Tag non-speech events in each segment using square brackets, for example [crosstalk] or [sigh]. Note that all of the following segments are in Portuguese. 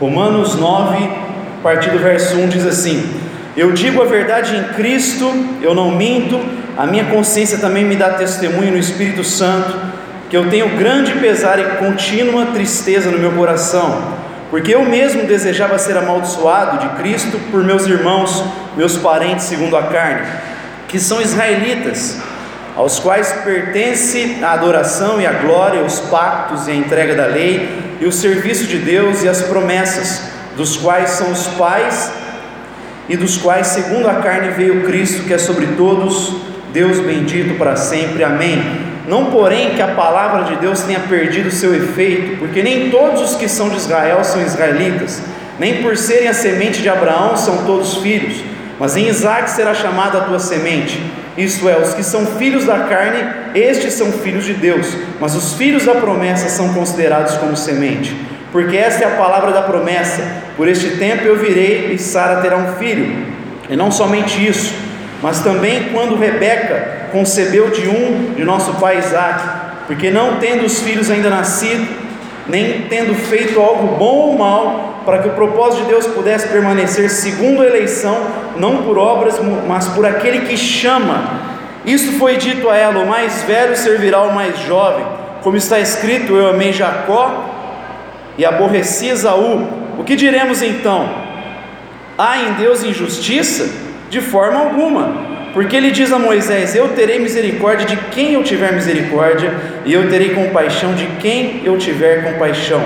Romanos 9, a partir do verso 1 diz assim: Eu digo a verdade em Cristo, eu não minto, a minha consciência também me dá testemunho no Espírito Santo, que eu tenho grande pesar e contínua tristeza no meu coração, porque eu mesmo desejava ser amaldiçoado de Cristo por meus irmãos, meus parentes segundo a carne, que são israelitas aos quais pertence a adoração e a glória, os pactos e a entrega da lei, e o serviço de Deus e as promessas, dos quais são os pais, e dos quais, segundo a carne, veio Cristo, que é sobre todos, Deus bendito para sempre. Amém. Não, porém, que a palavra de Deus tenha perdido seu efeito, porque nem todos os que são de Israel são israelitas, nem por serem a semente de Abraão são todos filhos, mas em Isaac será chamada a tua semente isto é, os que são filhos da carne, estes são filhos de Deus, mas os filhos da promessa são considerados como semente, porque esta é a palavra da promessa: por este tempo eu virei e Sara terá um filho. E não somente isso, mas também quando Rebeca concebeu de um de nosso pai Isaac, porque não tendo os filhos ainda nascido, nem tendo feito algo bom ou mal, para que o propósito de Deus pudesse permanecer segundo a eleição, não por obras, mas por aquele que chama. Isso foi dito a ela: o mais velho servirá ao mais jovem. Como está escrito, eu amei Jacó e aborreci Esaú. O que diremos então? Há em Deus injustiça? De forma alguma. Porque ele diz a Moisés: Eu terei misericórdia de quem eu tiver misericórdia, e eu terei compaixão de quem eu tiver compaixão.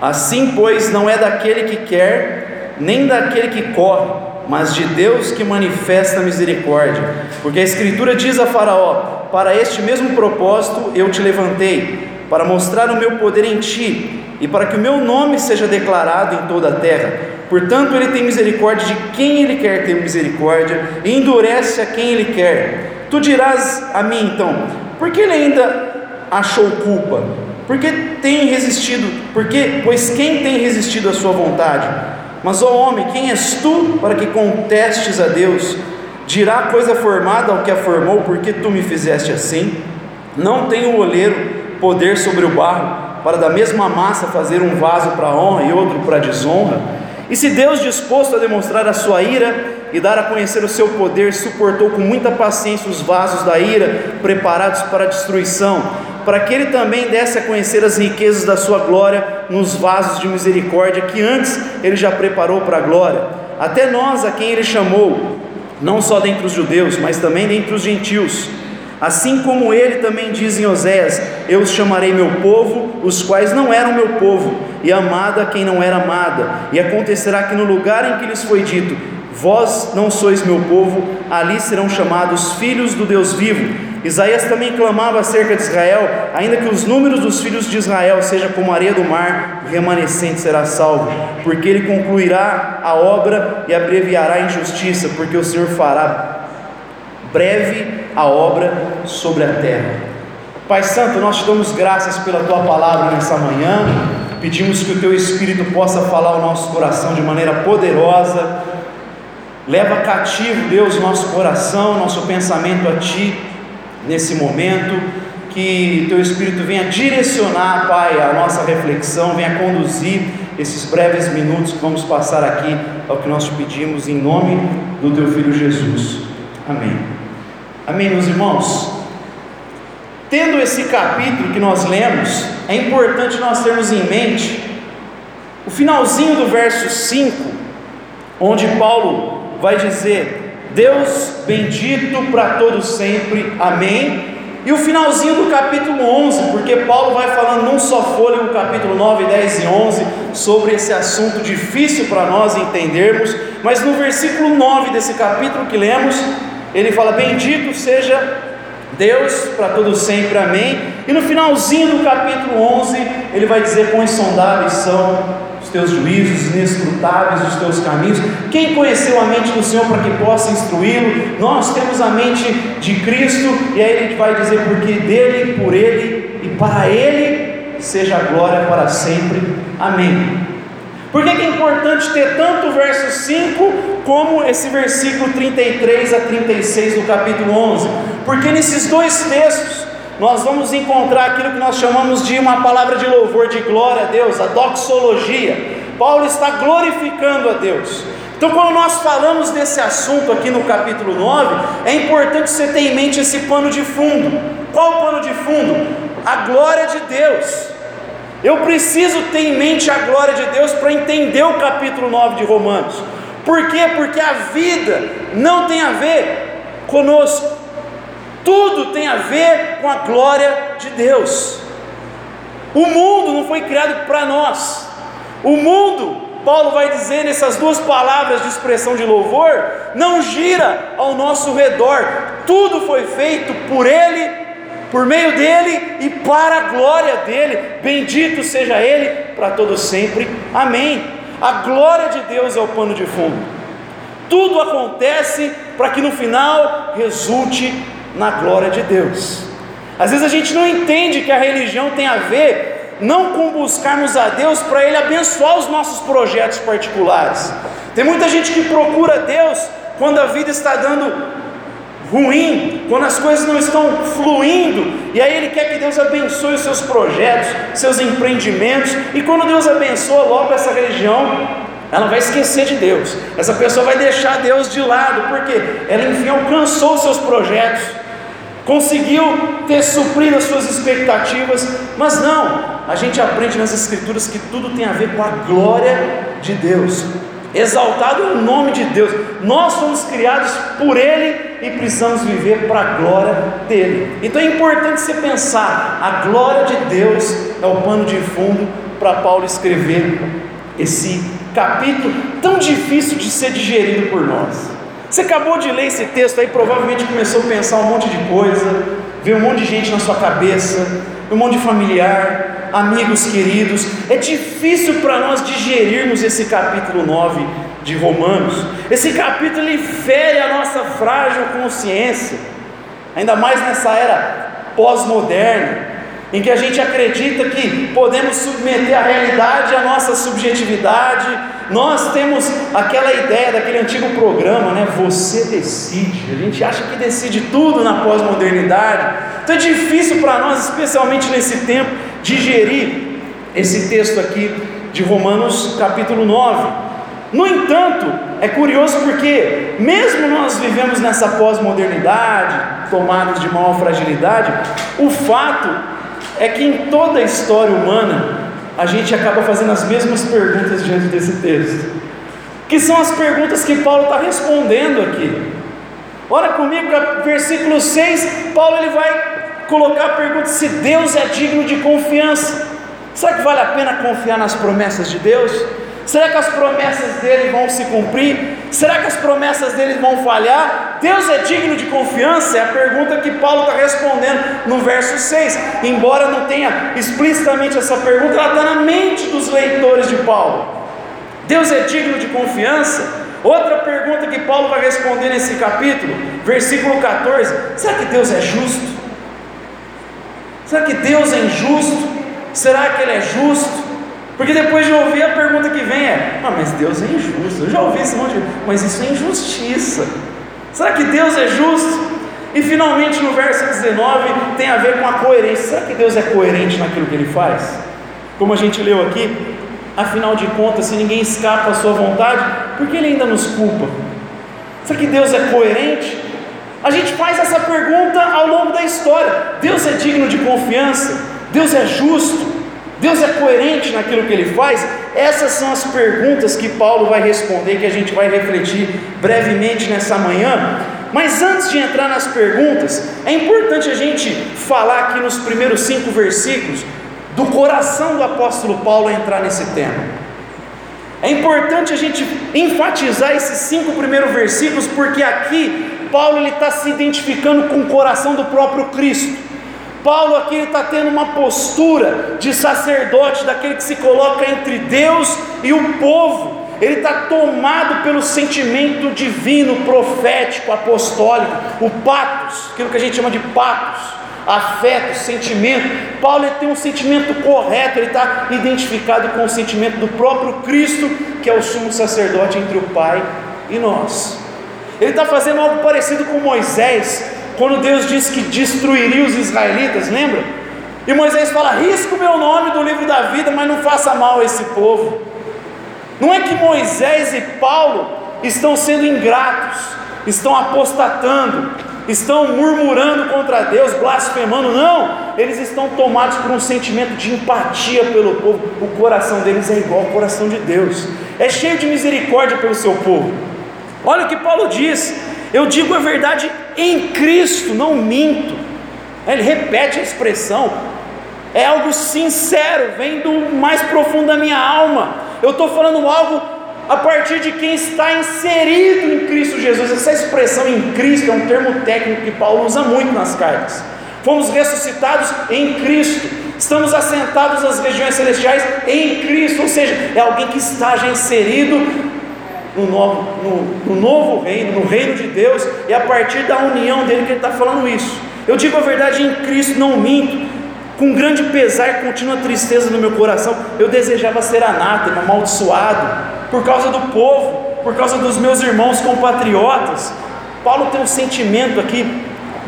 Assim, pois, não é daquele que quer, nem daquele que corre, mas de Deus que manifesta misericórdia. Porque a Escritura diz a Faraó: Para este mesmo propósito eu te levantei, para mostrar o meu poder em ti, e para que o meu nome seja declarado em toda a terra. Portanto, ele tem misericórdia de quem ele quer ter misericórdia, e endurece a quem ele quer. Tu dirás a mim então, por que ele ainda achou culpa? Porque tem resistido, porque pois quem tem resistido à sua vontade? Mas ó homem, quem és tu para que contestes a Deus? Dirá coisa formada ao que a formou, porque tu me fizeste assim? Não tem o oleiro poder sobre o barro, para da mesma massa fazer um vaso para honra e outro para desonra? E se Deus, disposto a demonstrar a sua ira e dar a conhecer o seu poder, suportou com muita paciência os vasos da ira preparados para a destruição, para que ele também desse a conhecer as riquezas da sua glória nos vasos de misericórdia que antes ele já preparou para a glória, até nós a quem ele chamou, não só dentre os judeus, mas também dentre os gentios. Assim como ele também diz em Oséias: Eu os chamarei meu povo, os quais não eram meu povo, e amada quem não era amada. E acontecerá que no lugar em que lhes foi dito: Vós não sois meu povo, ali serão chamados filhos do Deus vivo. Isaías também clamava acerca de Israel, ainda que os números dos filhos de Israel seja como a areia do mar, o remanescente será salvo, porque ele concluirá a obra e abreviará a injustiça, porque o Senhor fará breve a obra sobre a terra. Pai Santo, nós te damos graças pela tua palavra nessa manhã, pedimos que o teu Espírito possa falar ao nosso coração de maneira poderosa, leva cativo, Deus, nosso coração, nosso pensamento a ti nesse momento, que teu Espírito venha direcionar, Pai, a nossa reflexão, venha conduzir esses breves minutos que vamos passar aqui, ao que nós te pedimos em nome do teu Filho Jesus. Amém. Amém, meus irmãos? Tendo esse capítulo que nós lemos, é importante nós termos em mente o finalzinho do verso 5, onde Paulo vai dizer: Deus bendito para todos sempre, amém. E o finalzinho do capítulo 11, porque Paulo vai falando num só fôlego, capítulo 9, 10 e 11, sobre esse assunto difícil para nós entendermos, mas no versículo 9 desse capítulo que lemos, ele fala: Bendito seja Deus para todos sempre, amém. E no finalzinho do capítulo 11, ele vai dizer: Quão insondáveis são os teus juízos, inescrutáveis os teus caminhos. Quem conheceu a mente do Senhor para que possa instruí-lo? Nós temos a mente de Cristo, e aí ele vai dizer: Porque dele, por ele e para ele seja a glória para sempre, amém. Por que, é importante ter tanto o verso 5 como esse versículo 33 a 36 do capítulo 11? Porque nesses dois textos nós vamos encontrar aquilo que nós chamamos de uma palavra de louvor, de glória a Deus, a doxologia. Paulo está glorificando a Deus. Então, quando nós falamos desse assunto aqui no capítulo 9, é importante você ter em mente esse pano de fundo. Qual o pano de fundo? A glória de Deus. Eu preciso ter em mente a glória de Deus para entender o capítulo 9 de Romanos. Por quê? Porque a vida não tem a ver conosco, tudo tem a ver com a glória de Deus. O mundo não foi criado para nós, o mundo Paulo vai dizer nessas duas palavras de expressão de louvor, não gira ao nosso redor, tudo foi feito por Ele, por meio dele e para a glória dele, bendito seja Ele para todo sempre, amém. A glória de Deus é o pano de fundo, tudo acontece para que no final resulte na glória de Deus. Às vezes a gente não entende que a religião tem a ver não com buscarmos a Deus para Ele abençoar os nossos projetos particulares. Tem muita gente que procura Deus quando a vida está dando ruim, quando as coisas não estão fluindo, e aí ele quer que Deus abençoe os seus projetos, seus empreendimentos, e quando Deus abençoa logo essa religião, ela vai esquecer de Deus, essa pessoa vai deixar Deus de lado, porque ela enfim alcançou seus projetos, conseguiu ter suprido as suas expectativas, mas não, a gente aprende nas Escrituras que tudo tem a ver com a glória de Deus. Exaltado é o nome de Deus. Nós somos criados por Ele e precisamos viver para a glória dele. Então é importante você pensar: a glória de Deus é o pano de fundo para Paulo escrever esse capítulo tão difícil de ser digerido por nós. Você acabou de ler esse texto aí, provavelmente começou a pensar um monte de coisa, veio um monte de gente na sua cabeça, um monte de familiar, amigos queridos. É difícil para nós digerirmos esse capítulo 9 de Romanos. Esse capítulo ele fere a nossa frágil consciência, ainda mais nessa era pós-moderna, em que a gente acredita que podemos submeter a realidade à nossa subjetividade. Nós temos aquela ideia daquele antigo programa, né? Você decide. A gente acha que decide tudo na pós-modernidade. Então é difícil para nós, especialmente nesse tempo, digerir esse texto aqui de Romanos capítulo 9. No entanto, é curioso porque, mesmo nós vivemos nessa pós-modernidade, tomados de maior fragilidade, o fato é que em toda a história humana, a gente acaba fazendo as mesmas perguntas diante desse texto, que são as perguntas que Paulo está respondendo aqui. Olha comigo, versículo 6, Paulo ele vai colocar a pergunta se Deus é digno de confiança. Será que vale a pena confiar nas promessas de Deus? Será que as promessas dele vão se cumprir? Será que as promessas dele vão falhar? Deus é digno de confiança? É a pergunta que Paulo está respondendo no verso 6. Embora não tenha explicitamente essa pergunta, ela está na mente dos leitores de Paulo. Deus é digno de confiança? Outra pergunta que Paulo vai responder nesse capítulo, versículo 14: será que Deus é justo? Será que Deus é injusto? Será que Ele é justo? Porque depois de ouvir a pergunta que vem é: ah, mas Deus é injusto. Eu já ouvi esse monte de mas isso é injustiça. Será que Deus é justo? E finalmente no verso 19 tem a ver com a coerência. Será que Deus é coerente naquilo que ele faz? Como a gente leu aqui, afinal de contas, se ninguém escapa à sua vontade, por que ele ainda nos culpa? Será que Deus é coerente? A gente faz essa pergunta ao longo da história. Deus é digno de confiança? Deus é justo? Deus é coerente naquilo que ele faz? Essas são as perguntas que Paulo vai responder, que a gente vai refletir brevemente nessa manhã. Mas antes de entrar nas perguntas, é importante a gente falar aqui nos primeiros cinco versículos do coração do apóstolo Paulo a entrar nesse tema. É importante a gente enfatizar esses cinco primeiros versículos, porque aqui Paulo está se identificando com o coração do próprio Cristo. Paulo aqui está tendo uma postura de sacerdote, daquele que se coloca entre Deus e o povo. Ele está tomado pelo sentimento divino, profético, apostólico, o patos, aquilo que a gente chama de patos, afeto, sentimento. Paulo tem um sentimento correto, ele está identificado com o sentimento do próprio Cristo, que é o sumo sacerdote entre o Pai e nós. Ele está fazendo algo parecido com Moisés, quando Deus disse que destruiria os israelitas, lembra? E Moisés fala: risca o meu nome do livro da vida, mas não faça mal a esse povo. Não é que Moisés e Paulo estão sendo ingratos, estão apostatando, estão murmurando contra Deus, blasfemando, não, eles estão tomados por um sentimento de empatia pelo povo, o coração deles é igual ao coração de Deus, é cheio de misericórdia pelo seu povo. Olha o que Paulo diz: eu digo a verdade em Cristo, não minto. Ele repete a expressão, é algo sincero, vem do mais profundo da minha alma. Eu estou falando algo a partir de quem está inserido em Cristo Jesus. Essa expressão em Cristo é um termo técnico que Paulo usa muito nas cartas. Fomos ressuscitados em Cristo, estamos assentados nas regiões celestiais em Cristo, ou seja, é alguém que está já inserido no novo, no, no novo reino, no reino de Deus, e a partir da união dele que ele está falando isso. Eu digo a verdade em Cristo, não minto, com grande pesar e contínua tristeza no meu coração, eu desejava ser anátema, amaldiçoado, por causa do povo, por causa dos meus irmãos compatriotas. Paulo tem um sentimento aqui,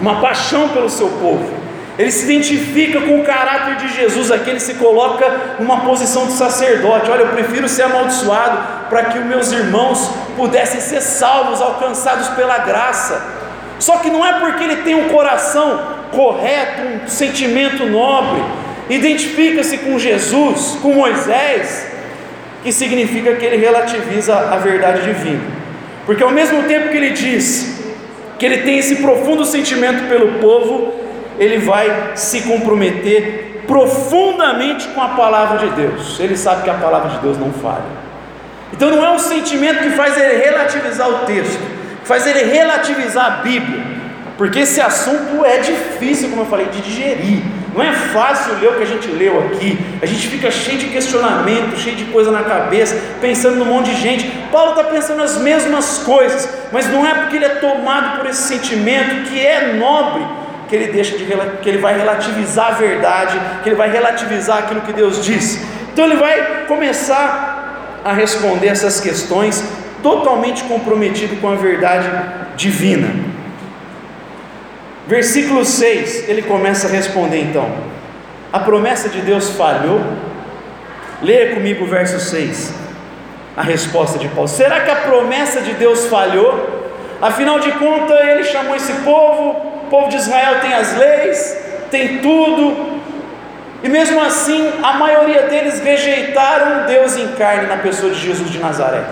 uma paixão pelo seu povo. Ele se identifica com o caráter de Jesus, aqui ele se coloca numa posição de sacerdote. Olha, eu prefiro ser amaldiçoado para que os meus irmãos pudessem ser salvos, alcançados pela graça. Só que não é porque ele tem um coração correto, um sentimento nobre, identifica-se com Jesus, com Moisés, que significa que ele relativiza a verdade divina. Porque ao mesmo tempo que ele diz que ele tem esse profundo sentimento pelo povo, ele vai se comprometer profundamente com a palavra de Deus. Ele sabe que a palavra de Deus não falha. Então não é um sentimento que faz ele relativizar o texto, que faz ele relativizar a Bíblia, porque esse assunto é difícil, como eu falei, de digerir. Não é fácil ler o que a gente leu aqui. A gente fica cheio de questionamento, cheio de coisa na cabeça, pensando num monte de gente. Paulo está pensando as mesmas coisas, mas não é porque ele é tomado por esse sentimento que é nobre que ele deixa de que ele vai relativizar a verdade, que ele vai relativizar aquilo que Deus diz. Então ele vai começar a responder essas questões totalmente comprometido com a verdade divina. Versículo 6, ele começa a responder então: A promessa de Deus falhou? Leia comigo o verso 6, a resposta de Paulo: Será que a promessa de Deus falhou? Afinal de contas, ele chamou esse povo, o povo de Israel tem as leis, tem tudo, e mesmo assim, a maioria deles rejeitaram Deus em carne na pessoa de Jesus de Nazaré.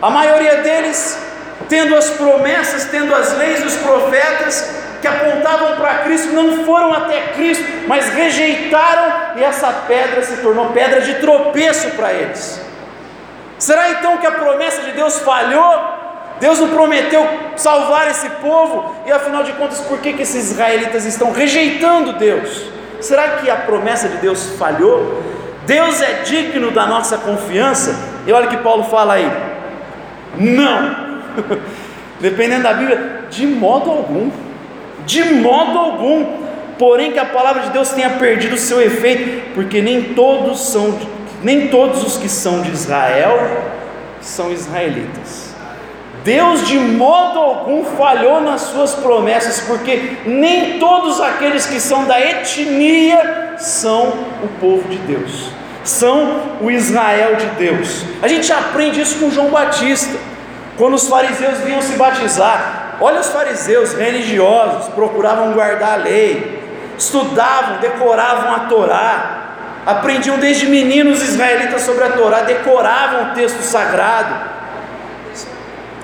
A maioria deles, tendo as promessas, tendo as leis dos profetas, que apontavam para Cristo não foram até Cristo, mas rejeitaram e essa pedra se tornou pedra de tropeço para eles. Será então que a promessa de Deus falhou? Deus não prometeu salvar esse povo, e afinal de contas, por que, que esses israelitas estão rejeitando Deus? Será que a promessa de Deus falhou? Deus é digno da nossa confiança? E olha o que Paulo fala aí: não, [laughs] dependendo da Bíblia, de modo algum de modo algum, porém que a palavra de Deus tenha perdido o seu efeito, porque nem todos são, nem todos os que são de Israel são israelitas. Deus de modo algum falhou nas suas promessas, porque nem todos aqueles que são da etnia são o povo de Deus, são o Israel de Deus. A gente aprende isso com João Batista, quando os fariseus vinham se batizar, Olha os fariseus religiosos, procuravam guardar a lei, estudavam, decoravam a Torá, aprendiam desde meninos israelitas sobre a Torá, decoravam o texto sagrado,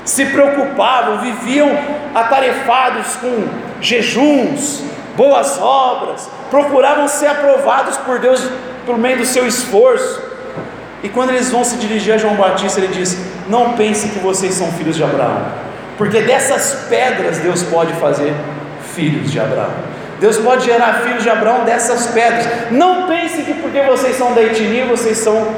se preocupavam, viviam atarefados com jejuns, boas obras, procuravam ser aprovados por Deus por meio do seu esforço. E quando eles vão se dirigir a João Batista, ele diz: Não pense que vocês são filhos de Abraão porque dessas pedras Deus pode fazer filhos de Abraão. Deus pode gerar filhos de Abraão dessas pedras. Não pense que porque vocês são da etnia, vocês são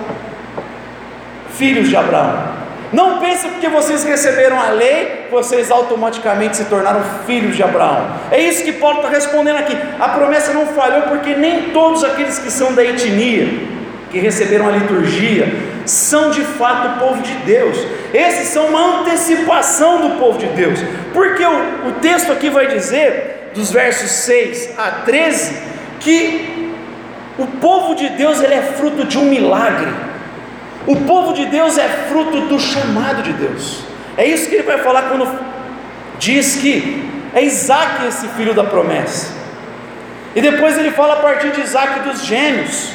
filhos de Abraão. Não pense que porque vocês receberam a lei, vocês automaticamente se tornaram filhos de Abraão. É isso que Paulo está respondendo aqui. A promessa não falhou porque nem todos aqueles que são da etnia, que receberam a liturgia, são de fato o povo de Deus. Esses são uma antecipação do povo de Deus. Porque o, o texto aqui vai dizer, dos versos 6 a 13, que o povo de Deus ele é fruto de um milagre. O povo de Deus é fruto do chamado de Deus. É isso que ele vai falar quando diz que é Isaac esse filho da promessa. E depois ele fala a partir de Isaac dos gêmeos.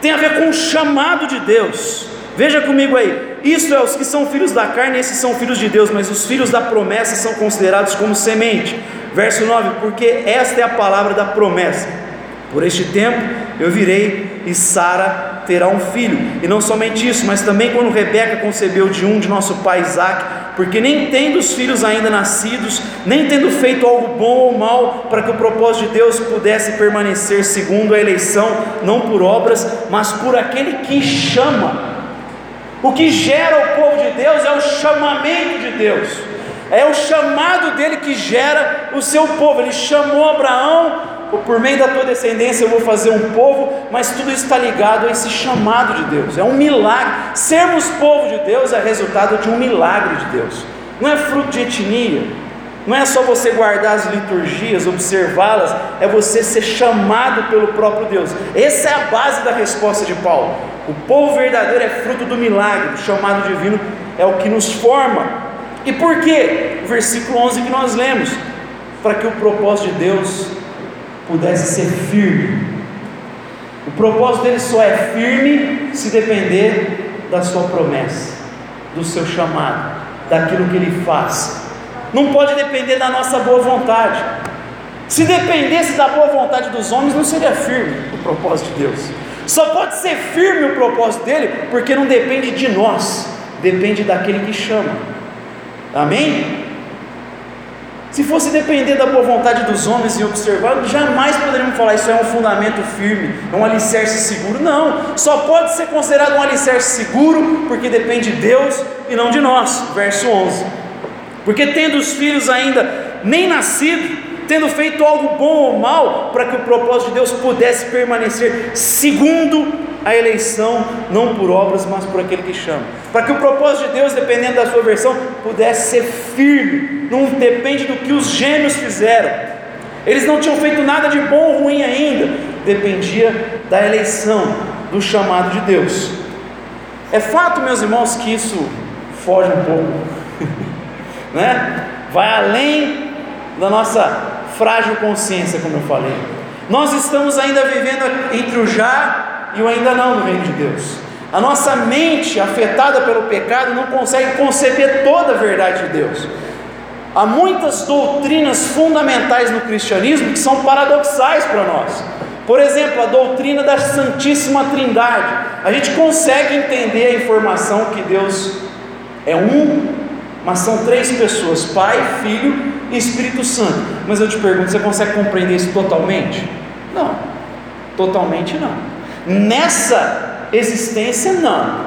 Tem a ver com o chamado de Deus. Veja comigo aí. Isso é os que são filhos da carne, esses são filhos de Deus, mas os filhos da promessa são considerados como semente. Verso 9: Porque esta é a palavra da promessa. Por este tempo eu virei e Sara terá um filho. E não somente isso, mas também quando Rebeca concebeu de um de nosso pai Isaac, porque nem tendo os filhos ainda nascidos, nem tendo feito algo bom ou mal, para que o propósito de Deus pudesse permanecer segundo a eleição, não por obras, mas por aquele que chama. O que gera o povo de Deus é o chamamento de Deus, é o chamado dele que gera o seu povo. Ele chamou Abraão por meio da tua descendência eu vou fazer um povo, mas tudo está ligado a esse chamado de Deus, é um milagre. Sermos povo de Deus é resultado de um milagre de Deus, não é fruto de etnia, não é só você guardar as liturgias, observá-las, é você ser chamado pelo próprio Deus. Essa é a base da resposta de Paulo. O povo verdadeiro é fruto do milagre, do chamado divino, é o que nos forma. E por quê? O versículo 11 que nós lemos, para que o propósito de Deus pudesse ser firme. O propósito dele só é firme se depender da sua promessa, do seu chamado, daquilo que ele faz. Não pode depender da nossa boa vontade. Se dependesse da boa vontade dos homens, não seria firme o propósito de Deus. Só pode ser firme o propósito dele porque não depende de nós, depende daquele que chama. Amém? Se fosse depender da boa vontade dos homens e observar, jamais poderíamos falar isso é um fundamento firme, é um alicerce seguro. Não, só pode ser considerado um alicerce seguro porque depende de Deus e não de nós. Verso 11: Porque tendo os filhos ainda nem nascido, tendo feito algo bom ou mal, para que o propósito de Deus pudesse permanecer segundo a eleição não por obras, mas por aquele que chama. Para que o propósito de Deus, dependendo da sua versão, pudesse ser firme, não depende do que os gêmeos fizeram. Eles não tinham feito nada de bom ou ruim ainda, dependia da eleição, do chamado de Deus. É fato, meus irmãos, que isso foge um pouco, [laughs] né? vai além da nossa frágil consciência, como eu falei. Nós estamos ainda vivendo entre o já e o ainda não no reino de Deus. A nossa mente, afetada pelo pecado, não consegue conceber toda a verdade de Deus. Há muitas doutrinas fundamentais no cristianismo que são paradoxais para nós. Por exemplo, a doutrina da Santíssima Trindade. A gente consegue entender a informação que Deus é um, mas são três pessoas: Pai, Filho e Espírito Santo. Mas eu te pergunto, você consegue compreender isso totalmente? Não, totalmente não. Nessa existência, não.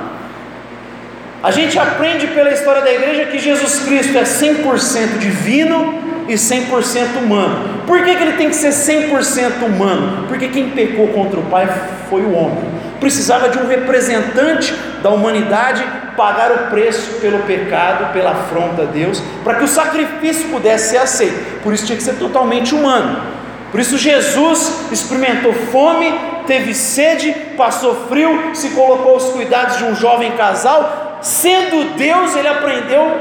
A gente aprende pela história da igreja que Jesus Cristo é 100% divino e 100% humano. Por que, que ele tem que ser 100% humano? Porque quem pecou contra o Pai foi o homem. Precisava de um representante da humanidade pagar o preço pelo pecado, pela afronta a Deus, para que o sacrifício pudesse ser aceito. Por isso tinha que ser totalmente humano. Por isso Jesus experimentou fome, teve sede, passou frio, se colocou aos cuidados de um jovem casal. Sendo Deus, ele aprendeu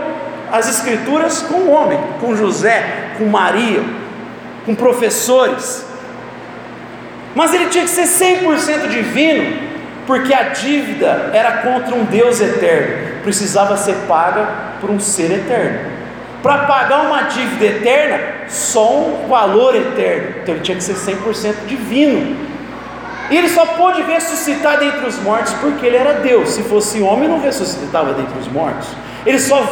as Escrituras com o homem, com José, com Maria, com professores. Mas ele tinha que ser 100% divino, porque a dívida era contra um Deus eterno, precisava ser paga por um ser eterno. Para pagar uma dívida eterna, só um valor eterno. Então ele tinha que ser 100% divino. E ele só pôde ressuscitar dentre os mortos porque ele era Deus. Se fosse homem, não ressuscitava dentre os mortos. Ele só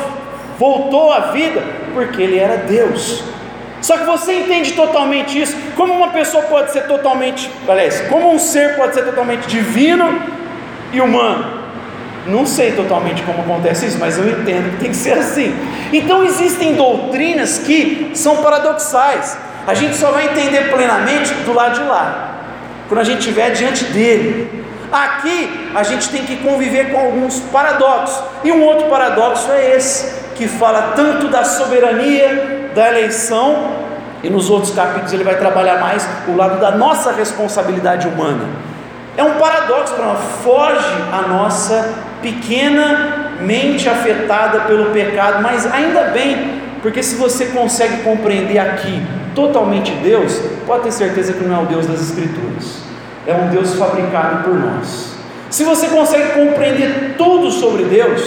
voltou à vida porque ele era Deus. Só que você entende totalmente isso. Como uma pessoa pode ser totalmente, aliás, como um ser pode ser totalmente divino e humano? Não sei totalmente como acontece isso, mas eu entendo que tem que ser assim. Então existem doutrinas que são paradoxais. A gente só vai entender plenamente do lado de lá, quando a gente estiver diante dele. Aqui a gente tem que conviver com alguns paradoxos. E um outro paradoxo é esse, que fala tanto da soberania, da eleição, e nos outros capítulos ele vai trabalhar mais o lado da nossa responsabilidade humana. É um paradoxo para foge a nossa pequena mente afetada pelo pecado, mas ainda bem, porque se você consegue compreender aqui totalmente Deus, pode ter certeza que não é o Deus das Escrituras, é um Deus fabricado por nós. Se você consegue compreender tudo sobre Deus,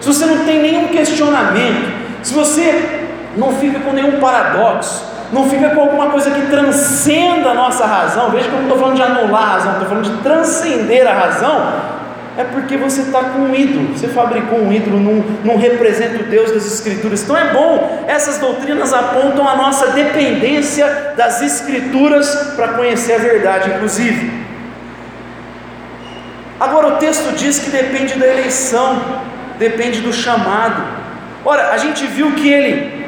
se você não tem nenhum questionamento, se você não fica com nenhum paradoxo, não fica com alguma coisa que transcenda a nossa razão, veja que eu não estou falando de anular a razão, estou falando de transcender a razão, é porque você está com um ídolo, você fabricou um ídolo, não, não representa o Deus das Escrituras. Então é bom, essas doutrinas apontam a nossa dependência das Escrituras para conhecer a verdade, inclusive. Agora o texto diz que depende da eleição, depende do chamado. Ora, a gente viu que ele,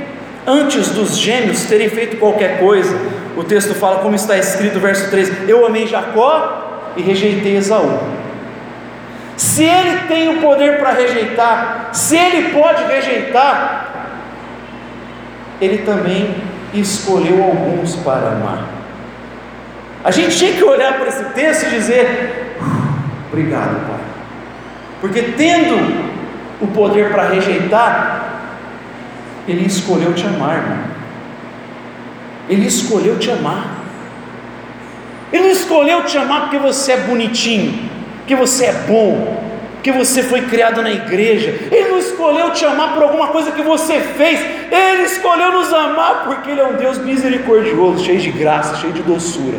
antes dos gêmeos terem feito qualquer coisa, o texto fala, como está escrito, verso 3: Eu amei Jacó e rejeitei Esaú. Se ele tem o poder para rejeitar, se ele pode rejeitar, ele também escolheu alguns para amar. A gente tinha que olhar para esse texto e dizer: Obrigado, Pai. Porque tendo o poder para rejeitar, Ele escolheu te amar, irmão. Ele escolheu te amar. Ele não escolheu te amar porque você é bonitinho, porque você é bom, porque você foi criado na igreja. Ele não escolheu te amar por alguma coisa que você fez. Ele escolheu nos amar porque Ele é um Deus misericordioso, cheio de graça, cheio de doçura.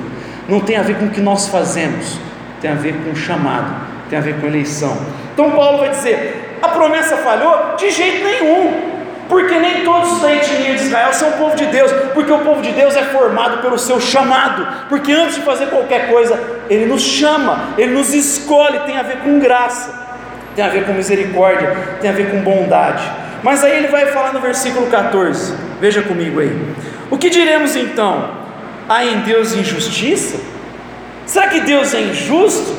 Não tem a ver com o que nós fazemos, tem a ver com o chamado, tem a ver com a eleição. Então Paulo vai dizer: a promessa falhou? De jeito nenhum. Porque nem todos da etnia de Israel são o povo de Deus, porque o povo de Deus é formado pelo seu chamado, porque antes de fazer qualquer coisa, Ele nos chama, Ele nos escolhe, tem a ver com graça, tem a ver com misericórdia, tem a ver com bondade. Mas aí ele vai falar no versículo 14, veja comigo aí. O que diremos então? Há em Deus injustiça? Será que Deus é injusto?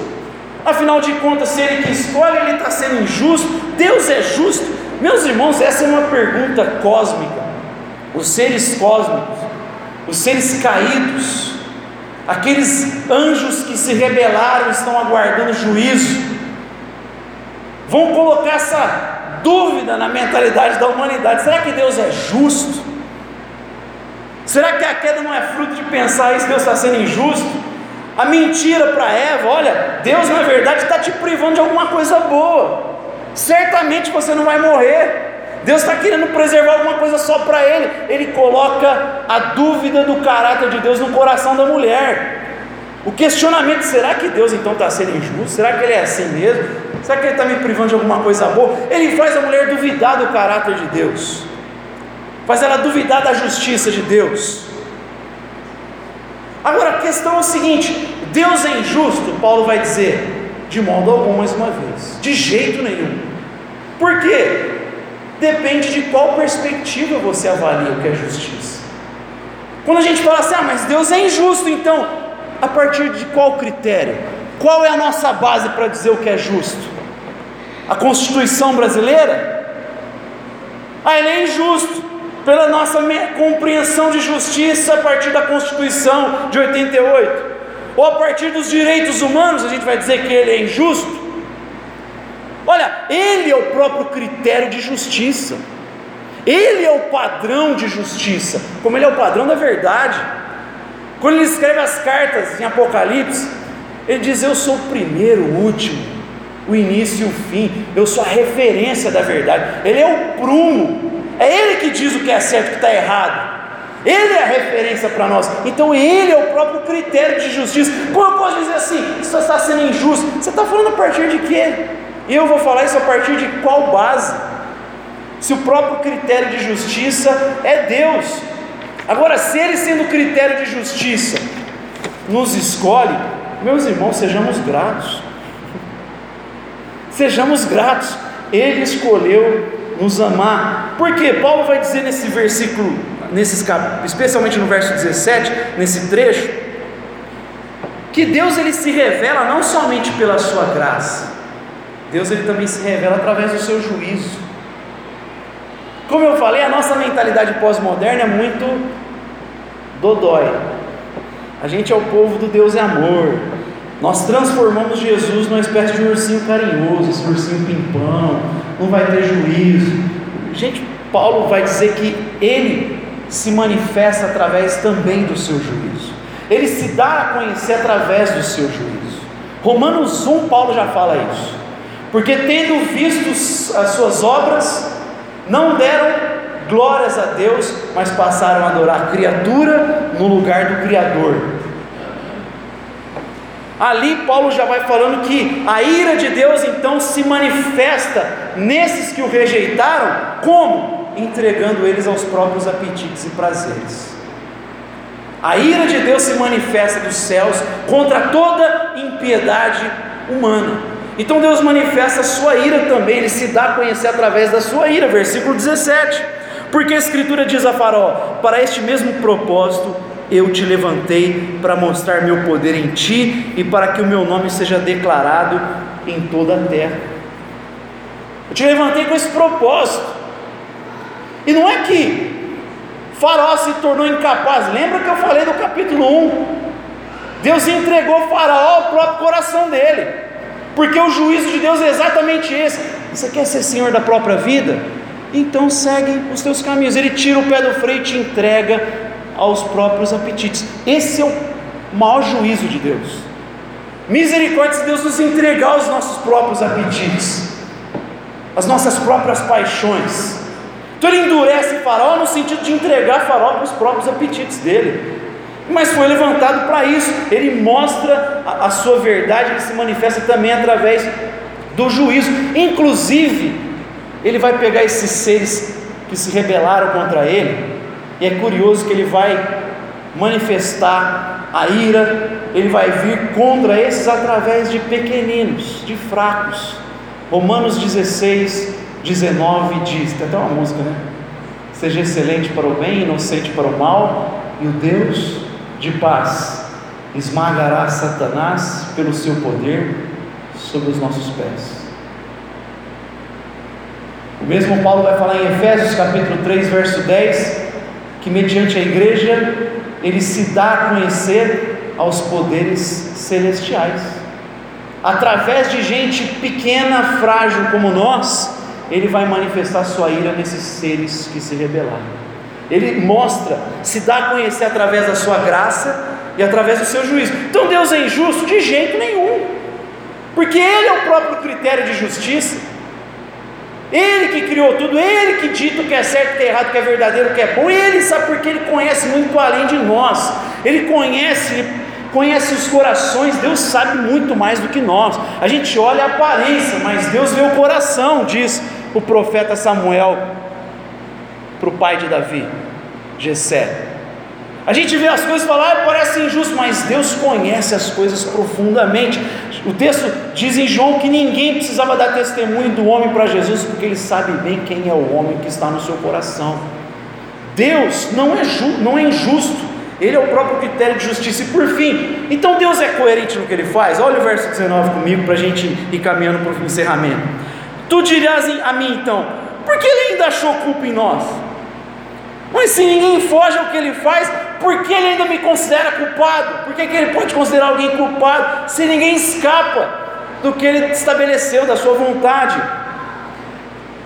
Afinal de contas, se Ele que escolhe, Ele está sendo injusto. Deus é justo. Meus irmãos, essa é uma pergunta cósmica. Os seres cósmicos, os seres caídos, aqueles anjos que se rebelaram, estão aguardando juízo, vão colocar essa dúvida na mentalidade da humanidade: será que Deus é justo? Será que a queda não é fruto de pensar isso? Deus está sendo injusto? A mentira para Eva, olha, Deus na verdade está te privando de alguma coisa boa. Certamente você não vai morrer. Deus está querendo preservar alguma coisa só para ele. Ele coloca a dúvida do caráter de Deus no coração da mulher. O questionamento: será que Deus então está sendo injusto? Será que ele é assim mesmo? Será que ele está me privando de alguma coisa boa? Ele faz a mulher duvidar do caráter de Deus, faz ela duvidar da justiça de Deus. Agora a questão é o seguinte: Deus é injusto? Paulo vai dizer, de modo algum, mais uma vez, de jeito nenhum. Por quê? Depende de qual perspectiva você avalia o que é justiça. Quando a gente fala assim, ah, mas Deus é injusto, então, a partir de qual critério? Qual é a nossa base para dizer o que é justo? A Constituição brasileira? Ah, ele é injusto pela nossa compreensão de justiça a partir da Constituição de 88, ou a partir dos direitos humanos, a gente vai dizer que ele é injusto. Olha, ele é o próprio critério de justiça, ele é o padrão de justiça, como ele é o padrão da verdade. Quando ele escreve as cartas em Apocalipse, ele diz: Eu sou o primeiro, o último, o início e o fim, eu sou a referência da verdade, ele é o prumo, é Ele que diz o que é certo e o que está errado. Ele é a referência para nós. Então Ele é o próprio critério de justiça. Como eu posso dizer assim? Isso está sendo injusto. Você está falando a partir de quê? Eu vou falar isso a partir de qual base? Se o próprio critério de justiça é Deus. Agora, se Ele sendo critério de justiça nos escolhe, meus irmãos, sejamos gratos. Sejamos gratos. Ele escolheu nos amar. Porque Paulo vai dizer nesse versículo, nesses especialmente no verso 17, nesse trecho, que Deus ele se revela não somente pela sua graça, Deus ele também se revela através do seu juízo. Como eu falei, a nossa mentalidade pós-moderna é muito dodói. A gente é o povo do Deus é amor. Nós transformamos Jesus numa espécie de ursinho carinhoso, esse ursinho pimpão, não vai ter juízo. Gente, Paulo vai dizer que ele se manifesta através também do seu juízo. Ele se dá a conhecer através do seu juízo. Romanos 1, Paulo já fala isso. Porque tendo visto as suas obras, não deram glórias a Deus, mas passaram a adorar a criatura no lugar do Criador. Ali Paulo já vai falando que a ira de Deus então se manifesta nesses que o rejeitaram, como? Entregando eles aos próprios apetites e prazeres. A ira de Deus se manifesta dos céus contra toda impiedade humana. Então Deus manifesta a sua ira também, ele se dá a conhecer através da sua ira, versículo 17. Porque a Escritura diz a Faraó: Para este mesmo propósito eu te levantei para mostrar meu poder em ti e para que o meu nome seja declarado em toda a terra. Eu te levantei com esse propósito. E não é que Faraó se tornou incapaz. Lembra que eu falei do capítulo 1? Deus entregou Faraó ao próprio coração dele. Porque o juízo de Deus é exatamente esse. Você quer ser senhor da própria vida? Então segue os teus caminhos. Ele tira o pé do freio e te entrega aos próprios apetites. Esse é o maior juízo de Deus. Misericórdia de Deus nos entregar aos nossos próprios apetites, as nossas próprias paixões. Então ele endurece Faraó no sentido de entregar Faraó para os próprios apetites dele. Mas foi levantado para isso. Ele mostra a, a sua verdade, ele se manifesta também através do juízo. Inclusive, ele vai pegar esses seres que se rebelaram contra ele e é curioso que ele vai manifestar a ira, ele vai vir contra esses através de pequeninos, de fracos. Romanos 16, 19 diz, tem até uma música, né? Seja excelente para o bem, inocente para o mal, e o Deus de paz esmagará Satanás pelo seu poder sobre os nossos pés. O mesmo Paulo vai falar em Efésios capítulo 3, verso 10, que mediante a igreja ele se dá a conhecer aos poderes celestiais. Através de gente pequena, frágil como nós, ele vai manifestar sua ira nesses seres que se rebelaram. Ele mostra, se dá a conhecer através da sua graça e através do seu juízo. Então Deus é injusto? De jeito nenhum, porque Ele é o próprio critério de justiça. Ele que criou tudo, Ele que dita o que é certo, o que é errado, o que é verdadeiro, o que é bom. Ele sabe porque Ele conhece muito além de nós. Ele conhece, Ele conhece os corações. Deus sabe muito mais do que nós. A gente olha a aparência, mas Deus vê o coração, diz o profeta Samuel para o pai de Davi, Jessé. A gente vê as coisas fala, ah, parece injusto, mas Deus conhece as coisas profundamente. O texto diz em João que ninguém precisava dar testemunho do homem para Jesus, porque ele sabe bem quem é o homem que está no seu coração. Deus não é, ju, não é injusto, Ele é o próprio critério de justiça. E por fim, então Deus é coerente no que Ele faz? Olha o verso 19 comigo para a gente ir caminhando para o encerramento. Tu dirás a mim então, por que Ele ainda achou culpa em nós? Mas se ninguém foge ao que ele faz, por que ele ainda me considera culpado? Por que, que ele pode considerar alguém culpado se ninguém escapa do que ele estabeleceu, da sua vontade?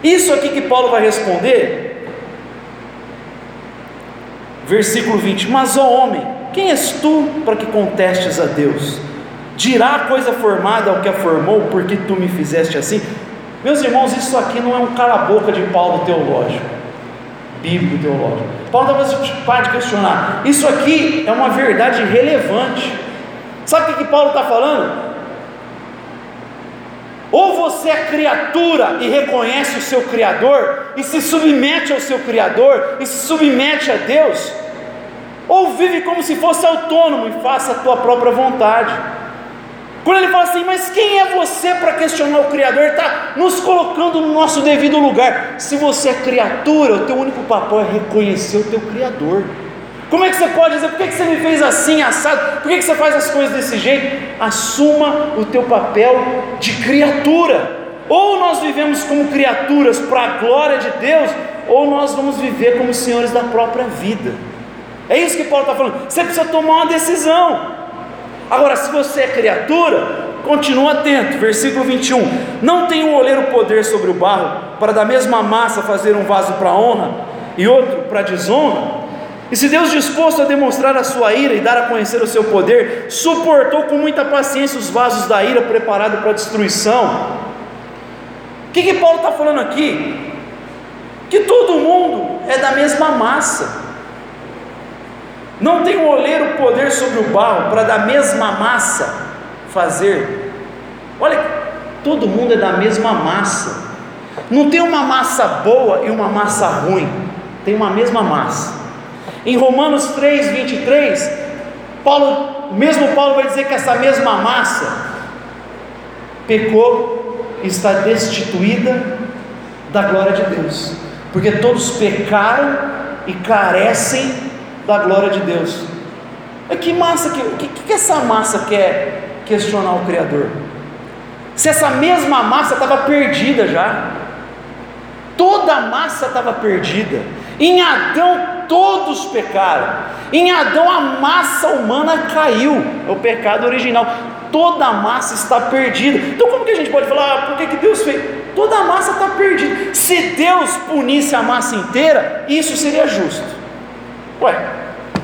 Isso aqui que Paulo vai responder, versículo 20: Mas ó homem, quem és tu para que contestes a Deus? Dirá a coisa formada ao que a formou, porque tu me fizeste assim? Meus irmãos, isso aqui não é um cala-boca de Paulo teológico bíblico teológico. Paulo estava para de questionar. Isso aqui é uma verdade relevante. Sabe o que Paulo está falando? Ou você é criatura e reconhece o seu Criador, e se submete ao seu Criador, e se submete a Deus, ou vive como se fosse autônomo e faça a tua própria vontade. Quando ele fala assim, mas quem é você para questionar o Criador? Ele está nos colocando no nosso devido lugar. Se você é criatura, o teu único papel é reconhecer o teu Criador. Como é que você pode dizer, por que você me fez assim, assado? Por que você faz as coisas desse jeito? Assuma o teu papel de criatura. Ou nós vivemos como criaturas para a glória de Deus, ou nós vamos viver como senhores da própria vida. É isso que Paulo está falando. Você precisa tomar uma decisão. Agora, se você é criatura, continua atento, versículo 21. Não tem um oleiro poder sobre o barro, para da mesma massa fazer um vaso para honra e outro para desonra? E se Deus, disposto a demonstrar a sua ira e dar a conhecer o seu poder, suportou com muita paciência os vasos da ira preparados para destruição, o que, que Paulo está falando aqui? Que todo mundo é da mesma massa. Não tem um oleiro poder sobre o barro para da mesma massa fazer. Olha, todo mundo é da mesma massa. Não tem uma massa boa e uma massa ruim. Tem uma mesma massa. Em Romanos 3, 23, Paulo, mesmo Paulo vai dizer que essa mesma massa pecou está destituída da glória de Deus, porque todos pecaram e carecem da glória de Deus. Que massa que, que, que essa massa quer questionar o Criador? Se essa mesma massa estava perdida já, toda a massa estava perdida. Em Adão todos pecaram. Em Adão a massa humana caiu, é o pecado original. Toda a massa está perdida. Então como que a gente pode falar, ah, por que, que Deus fez? Toda a massa está perdida. Se Deus punisse a massa inteira, isso seria justo. Ué,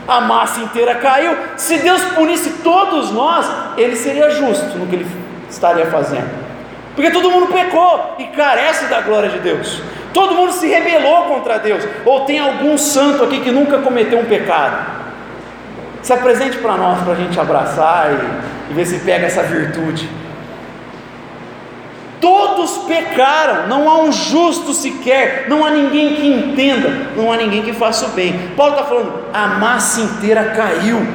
a massa inteira caiu. Se Deus punisse todos nós, ele seria justo no que ele estaria fazendo. Porque todo mundo pecou e carece da glória de Deus. Todo mundo se rebelou contra Deus. Ou tem algum santo aqui que nunca cometeu um pecado? Se apresente para nós, para a gente abraçar e, e ver se pega essa virtude. Todos pecaram, não há um justo sequer, não há ninguém que entenda, não há ninguém que faça o bem. Paulo está falando, a massa inteira caiu,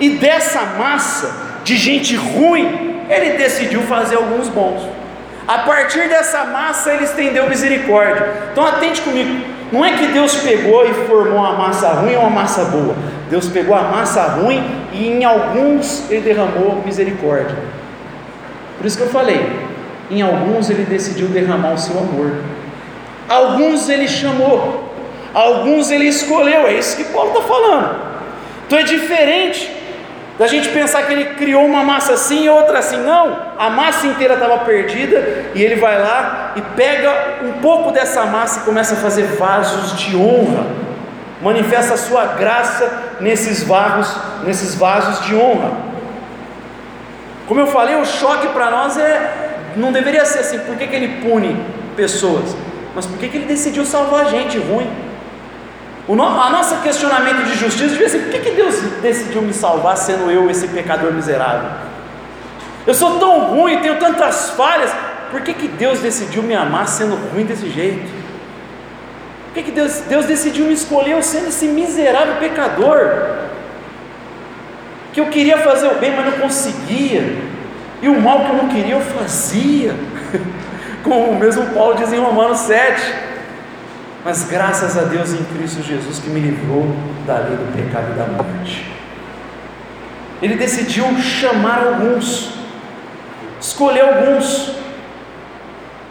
e dessa massa de gente ruim, ele decidiu fazer alguns bons. A partir dessa massa ele estendeu misericórdia. Então atente comigo. Não é que Deus pegou e formou uma massa ruim ou uma massa boa. Deus pegou a massa ruim e em alguns ele derramou misericórdia. Por isso que eu falei, em alguns ele decidiu derramar o seu amor. Alguns ele chamou, alguns ele escolheu. É isso que Paulo está falando. Então é diferente da gente pensar que ele criou uma massa assim e outra assim, não, a massa inteira estava perdida e ele vai lá e pega um pouco dessa massa e começa a fazer vasos de honra, manifesta a sua graça nesses vasos, nesses vasos de honra. Como eu falei, o choque para nós é não deveria ser assim, por que, que ele pune pessoas? Mas por que, que ele decidiu salvar gente ruim? O no, a nosso questionamento de justiça devia ser: por que, que Deus decidiu me salvar sendo eu esse pecador miserável? Eu sou tão ruim, tenho tantas falhas, por que, que Deus decidiu me amar sendo ruim desse jeito? Por que, que Deus, Deus decidiu me escolher eu sendo esse miserável pecador? Que eu queria fazer o bem, mas não conseguia, e o mal que eu não queria eu fazia, [laughs] como o mesmo Paulo diz em Romanos 7 mas graças a Deus em Cristo Jesus que me livrou da lei do pecado e da morte. Ele decidiu chamar alguns, escolher alguns.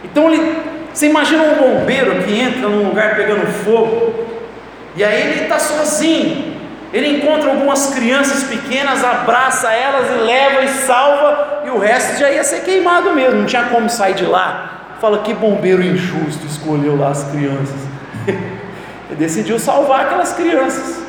Então ele, você imagina um bombeiro que entra num lugar pegando fogo, e aí ele está sozinho. Ele encontra algumas crianças pequenas, abraça elas e leva e salva, e o resto já ia ser queimado mesmo, não tinha como sair de lá. Fala que bombeiro injusto escolheu lá as crianças. [laughs] Ele decidiu salvar aquelas crianças.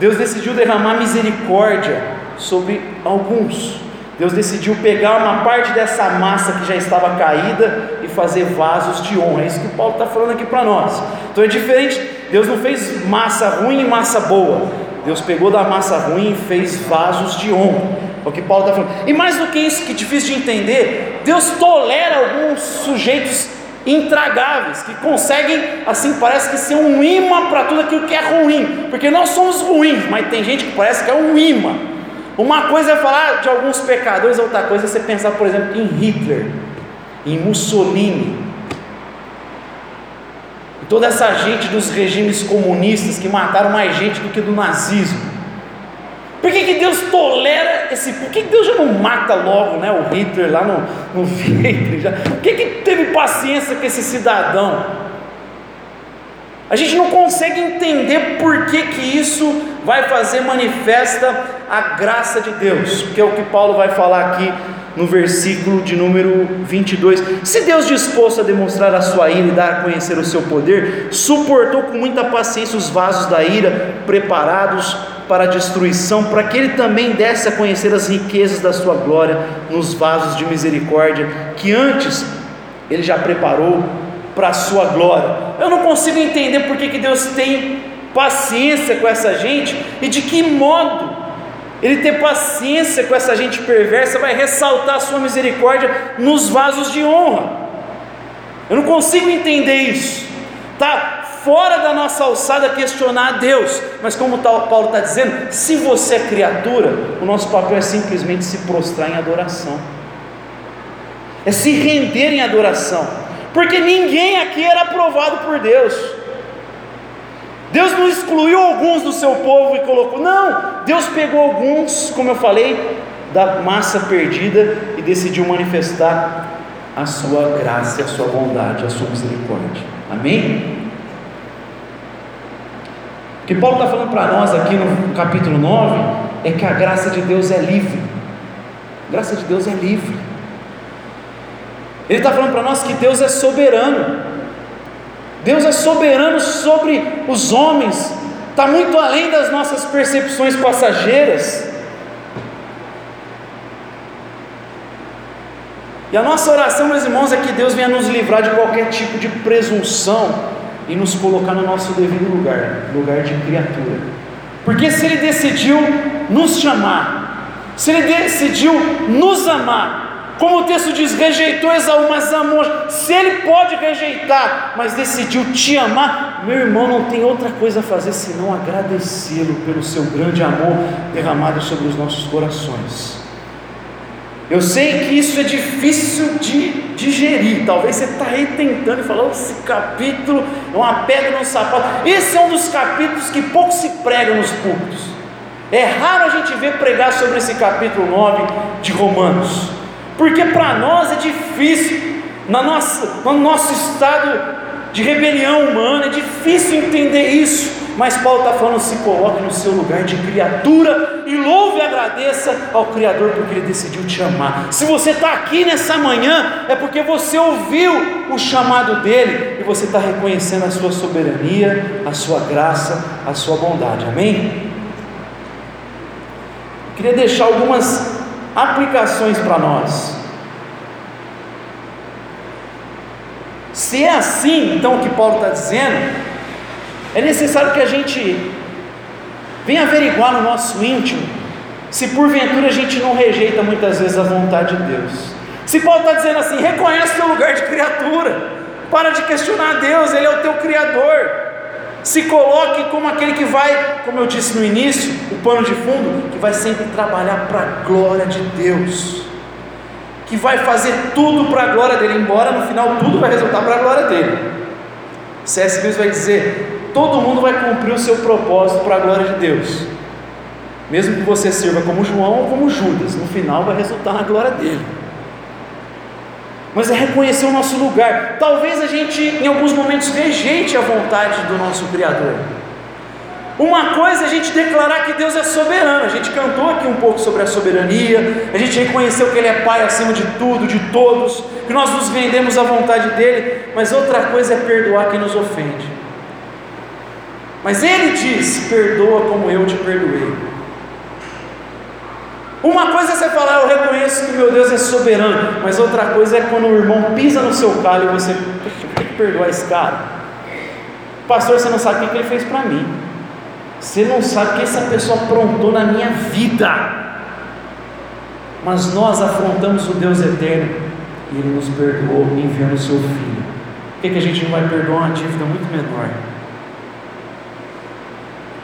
Deus decidiu derramar misericórdia sobre alguns. Deus decidiu pegar uma parte dessa massa que já estava caída e fazer vasos de honra. É isso que o Paulo está falando aqui para nós. Então é diferente. Deus não fez massa ruim e massa boa. Deus pegou da massa ruim e fez vasos de honra. É o que Paulo está falando. E mais do que isso, que é difícil de entender, Deus tolera alguns sujeitos intragáveis, que conseguem, assim, parece que ser um imã para tudo aquilo que é ruim, porque nós somos ruins, mas tem gente que parece que é um imã. Uma coisa é falar de alguns pecadores, outra coisa é você pensar, por exemplo, em Hitler, em Mussolini, toda essa gente dos regimes comunistas que mataram mais gente do que do nazismo. Por que, que Deus tolera esse. Por que, que Deus já não mata logo né, o Hitler lá no, no [laughs] ventre? Já? Por que, que teve paciência com esse cidadão? A gente não consegue entender por que, que isso vai fazer manifesta a graça de Deus, que é o que Paulo vai falar aqui no versículo de número 22. Se Deus disposto a demonstrar a sua ira e dar a conhecer o seu poder, suportou com muita paciência os vasos da ira preparados para a destruição, para que ele também desse a conhecer as riquezas da sua glória nos vasos de misericórdia, que antes ele já preparou para a sua glória. Eu não consigo entender por que, que Deus tem paciência com essa gente e de que modo ele ter paciência com essa gente perversa vai ressaltar a sua misericórdia nos vasos de honra. Eu não consigo entender isso. Tá fora da nossa alçada questionar a Deus, mas como Paulo está dizendo, se você é criatura, o nosso papel é simplesmente se prostrar em adoração, é se render em adoração, porque ninguém aqui era aprovado por Deus. Deus não excluiu alguns do seu povo e colocou, não, Deus pegou alguns, como eu falei, da massa perdida e decidiu manifestar a sua graça, a sua bondade, a sua misericórdia. Amém? O que Paulo está falando para nós aqui no capítulo 9 é que a graça de Deus é livre. A graça de Deus é livre. Ele está falando para nós que Deus é soberano. Deus é soberano sobre os homens, está muito além das nossas percepções passageiras. E a nossa oração, meus irmãos, é que Deus venha nos livrar de qualquer tipo de presunção e nos colocar no nosso devido lugar, lugar de criatura. Porque se Ele decidiu nos chamar, se Ele decidiu nos amar, como o texto diz, rejeitou Esaú, mas amou. Se ele pode rejeitar, mas decidiu te amar, meu irmão não tem outra coisa a fazer senão agradecê-lo pelo seu grande amor derramado sobre os nossos corações. Eu sei que isso é difícil de digerir. Talvez você está aí tentando e falando: esse capítulo é uma pedra no sapato. Esse é um dos capítulos que pouco se prega nos púlpitos. É raro a gente ver pregar sobre esse capítulo 9 de Romanos porque para nós é difícil, na nossa, no nosso estado de rebelião humana, é difícil entender isso. Mas Paulo está falando: se coloque no seu lugar de criatura e louve e agradeça ao Criador porque Ele decidiu te amar. Se você está aqui nessa manhã, é porque você ouviu o chamado dele e você está reconhecendo a sua soberania, a sua graça, a sua bondade. Amém? Eu queria deixar algumas aplicações para nós. Se é assim, então o que Paulo está dizendo, é necessário que a gente venha averiguar no nosso íntimo se porventura a gente não rejeita muitas vezes a vontade de Deus. Se Paulo está dizendo assim, reconhece o teu lugar de criatura, para de questionar Deus, Ele é o teu Criador. Se coloque como aquele que vai, como eu disse no início, o pano de fundo, que vai sempre trabalhar para a glória de Deus, que vai fazer tudo para a glória dele, embora no final tudo vai resultar para a glória dele. C.S. Lewis vai dizer: todo mundo vai cumprir o seu propósito para a glória de Deus, mesmo que você sirva como João ou como Judas, no final vai resultar na glória dele mas é reconhecer o nosso lugar. Talvez a gente, em alguns momentos, rejeite a vontade do nosso Criador. Uma coisa é a gente declarar que Deus é soberano, a gente cantou aqui um pouco sobre a soberania, a gente reconheceu que Ele é Pai acima de tudo, de todos, que nós nos vendemos à vontade dEle, mas outra coisa é perdoar quem nos ofende. Mas Ele diz: perdoa como eu te perdoei. Uma coisa é você falar, eu reconheço que meu Deus é soberano, mas outra coisa é quando o irmão pisa no seu calo e você tem que perdoar esse cara. Pastor, você não sabe o que ele fez para mim. Você não sabe o que essa pessoa aprontou na minha vida. Mas nós afrontamos o Deus eterno e Ele nos perdoou enviando o seu Filho. Por que, que a gente não vai perdoar uma dívida muito menor?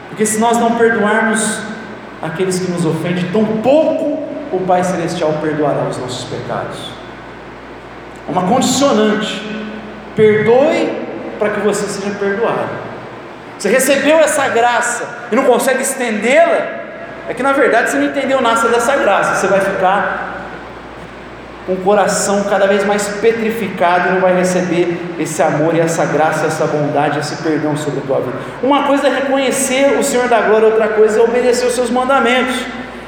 Porque se nós não perdoarmos aqueles que nos ofendem, tão pouco o Pai Celestial perdoará os nossos pecados. Uma condicionante: perdoe para que você seja perdoado. Você recebeu essa graça e não consegue estendê-la, é que na verdade você não entendeu nada dessa graça, você vai ficar com o coração cada vez mais petrificado não vai receber esse amor e essa graça, essa bondade, esse perdão sobre a tua vida. Uma coisa é reconhecer o Senhor da glória, outra coisa é obedecer os seus mandamentos.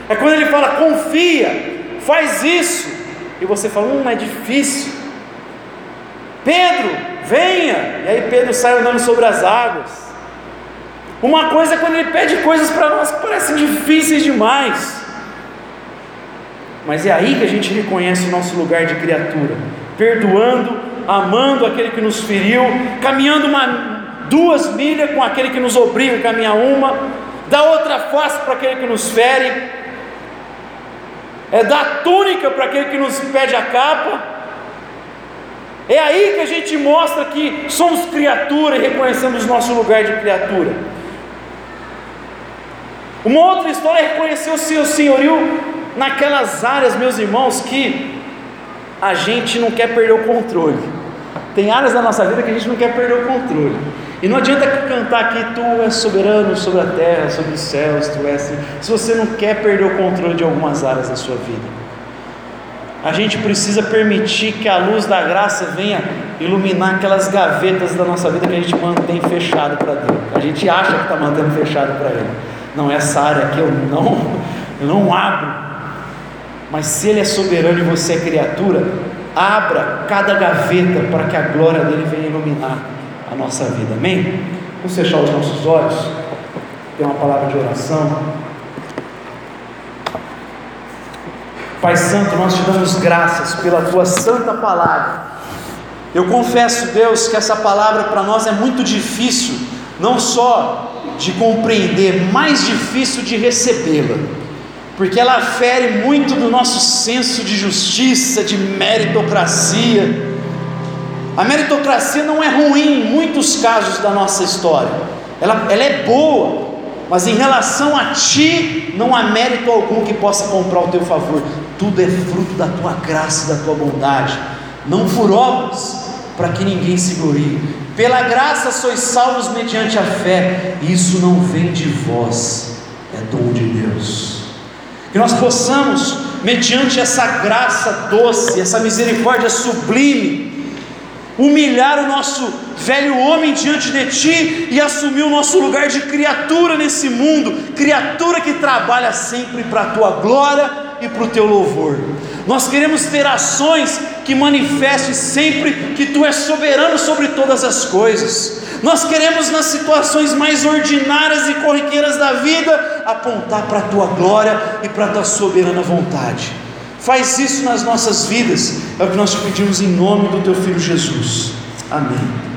É quando ele fala, confia, faz isso, e você fala, hum, é difícil. Pedro, venha, e aí Pedro sai andando sobre as águas. Uma coisa é quando ele pede coisas para nós que parecem difíceis demais. Mas é aí que a gente reconhece o nosso lugar de criatura, perdoando, amando aquele que nos feriu, caminhando uma, duas milhas com aquele que nos obriga a caminhar uma, dá outra face para aquele que nos fere, é dar túnica para aquele que nos pede a capa. É aí que a gente mostra que somos criatura e reconhecemos nosso lugar de criatura. Uma outra história é reconhecer o seu senhorio naquelas áreas, meus irmãos, que a gente não quer perder o controle. Tem áreas da nossa vida que a gente não quer perder o controle. E não adianta cantar aqui, tu és soberano sobre a terra, sobre os céus, tu és. Se você não quer perder o controle de algumas áreas da sua vida, a gente precisa permitir que a luz da graça venha iluminar aquelas gavetas da nossa vida que a gente mantém fechado para Deus. A gente acha que está mantendo fechado para Ele. Não, essa área aqui eu não, eu não abro. Mas se Ele é soberano e você é criatura, abra cada gaveta para que a glória dele venha iluminar a nossa vida. Amém? Vamos fechar os nossos olhos. Tem uma palavra de oração. Pai Santo, nós te damos graças pela tua santa palavra. Eu confesso, Deus, que essa palavra para nós é muito difícil, não só de compreender, mais difícil de recebê-la, porque ela fere muito do nosso senso de justiça, de meritocracia. A meritocracia não é ruim em muitos casos da nossa história, ela, ela é boa, mas em relação a ti, não há mérito algum que possa comprar o teu favor, tudo é fruto da tua graça, da tua bondade, não por obras, para que ninguém se glorie, pela graça sois salvos mediante a fé, e isso não vem de vós, é dom de Deus. Que nós possamos, mediante essa graça doce, essa misericórdia sublime, humilhar o nosso velho homem diante de Ti e assumir o nosso lugar de criatura nesse mundo, criatura que trabalha sempre para a Tua glória e para o teu louvor. Nós queremos ter ações que manifestem sempre que tu és soberano sobre todas as coisas. Nós queremos nas situações mais ordinárias e corriqueiras da vida apontar para a tua glória e para a tua soberana vontade. Faz isso nas nossas vidas, é o que nós te pedimos em nome do teu filho Jesus. Amém.